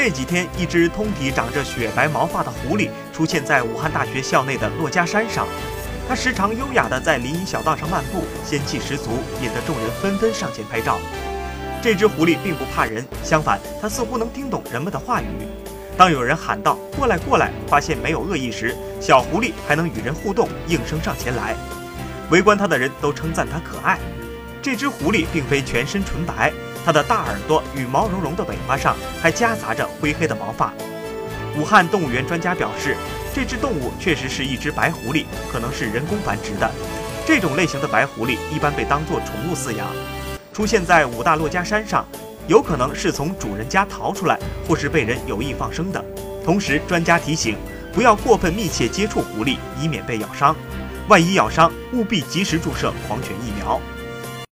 这几天，一只通体长着雪白毛发的狐狸出现在武汉大学校内的珞珈山上。它时常优雅地在林荫小道上漫步，仙气十足，引得众人纷纷上前拍照。这只狐狸并不怕人，相反，它似乎能听懂人们的话语。当有人喊道“过来，过来”，发现没有恶意时，小狐狸还能与人互动，应声上前来。围观它的人都称赞它可爱。这只狐狸并非全身纯白。它的大耳朵与毛茸茸的尾巴上还夹杂着灰黑的毛发。武汉动物园专家表示，这只动物确实是一只白狐狸，可能是人工繁殖的。这种类型的白狐狸一般被当作宠物饲养，出现在五大珞珈山上，有可能是从主人家逃出来，或是被人有意放生的。同时，专家提醒，不要过分密切接触狐狸，以免被咬伤。万一咬伤，务必及时注射狂犬疫苗。